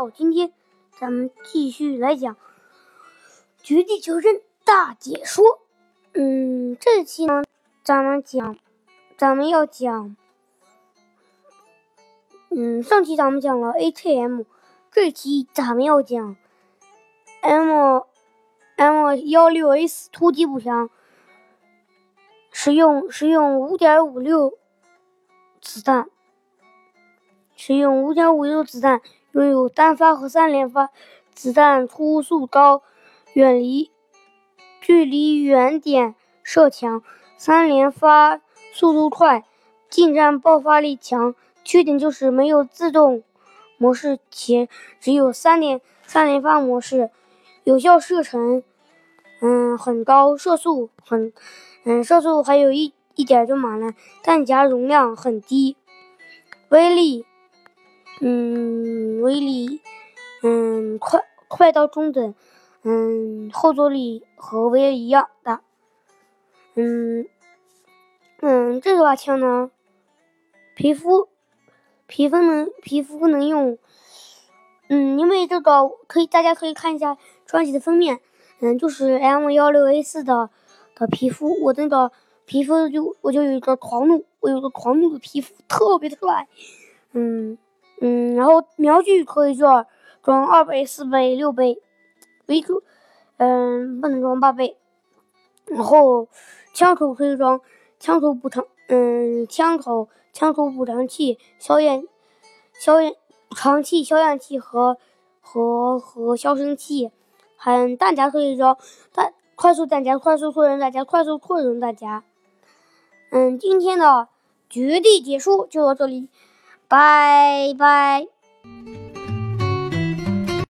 好，今天咱们继续来讲《绝地求生大解说》。嗯，这期呢，咱们讲，咱们要讲，嗯，上期咱们讲了 ATM，这期咱们要讲 M M 幺六 S 突击步枪，使用使用五点五六子弹。使用五点五六子弹，拥有单发和三连发，子弹初速高，远离距离远点射强，三连发速度快，近战爆发力强。缺点就是没有自动模式，且只有三连三连发模式。有效射程嗯很高，射速很嗯射速还有一一点就满了，弹夹容量很低，威力。嗯，威力，嗯，快快到中等，嗯，后坐力和威力一样大，嗯，嗯，这把枪呢，皮肤，皮肤能皮肤不能用，嗯，因为这个可以，大家可以看一下专辑的封面，嗯，就是 M 幺六 A 四的的皮肤，我那个皮肤就我就有一个狂怒，我有个狂怒的皮肤，特别的帅，嗯。嗯，然后瞄具可以装装二倍、四倍、六倍，为主，嗯，不能装八倍。然后枪口可以装枪口补偿，嗯，枪口枪口补偿器、消焰消焰补偿器、消焰器和和和消声器。还弹夹可以装弹快速弹夹、快速扩容弹夹、快速扩容弹夹。嗯，今天的绝地解说就到这里。Bye bye.